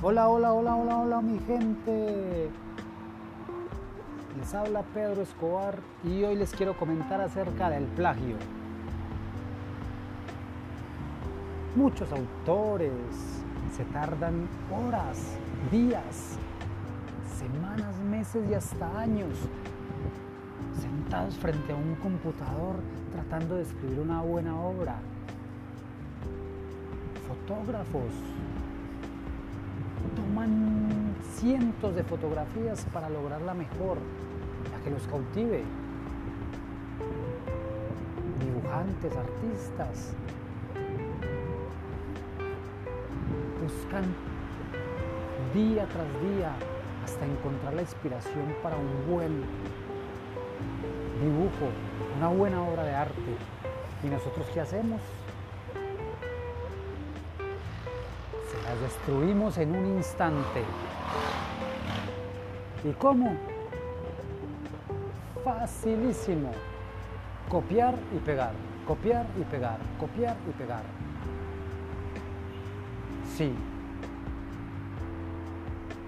Hola, hola, hola, hola, hola, mi gente. Les habla Pedro Escobar y hoy les quiero comentar acerca del plagio. Muchos autores se tardan horas, días, semanas, meses y hasta años sentados frente a un computador tratando de escribir una buena obra. Fotógrafos toman cientos de fotografías para lograr la mejor, la que los cautive. Dibujantes, artistas, buscan día tras día hasta encontrar la inspiración para un buen dibujo, una buena obra de arte. ¿Y nosotros qué hacemos? Las destruimos en un instante. ¿Y cómo? Facilísimo. Copiar y pegar, copiar y pegar, copiar y pegar. Sí.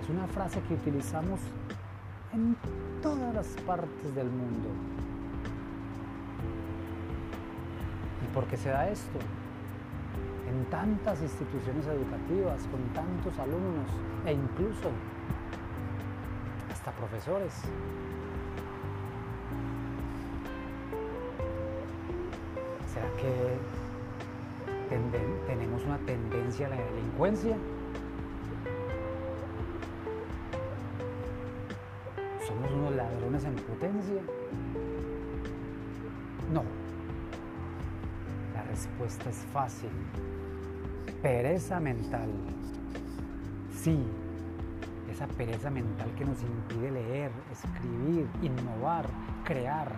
Es una frase que utilizamos en todas las partes del mundo. ¿Y por qué se da esto? En tantas instituciones educativas, con tantos alumnos e incluso hasta profesores. ¿Será que tenemos una tendencia a la delincuencia? ¿Somos unos ladrones en potencia? No. La respuesta es fácil. Pereza mental. Sí, esa pereza mental que nos impide leer, escribir, innovar, crear.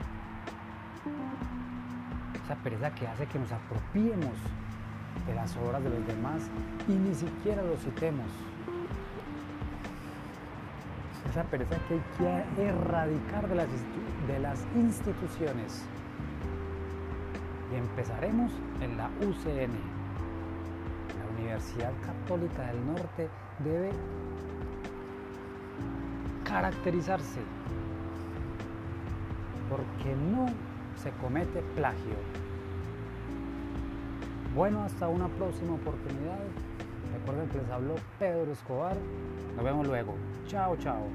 Esa pereza que hace que nos apropiemos de las obras de los demás y ni siquiera los citemos esa pereza que hay que erradicar de las, de las instituciones. Y empezaremos en la UCN. Universidad Católica del Norte debe caracterizarse porque no se comete plagio. Bueno, hasta una próxima oportunidad. Recuerden que les habló Pedro Escobar. Nos vemos luego. Chao, chao.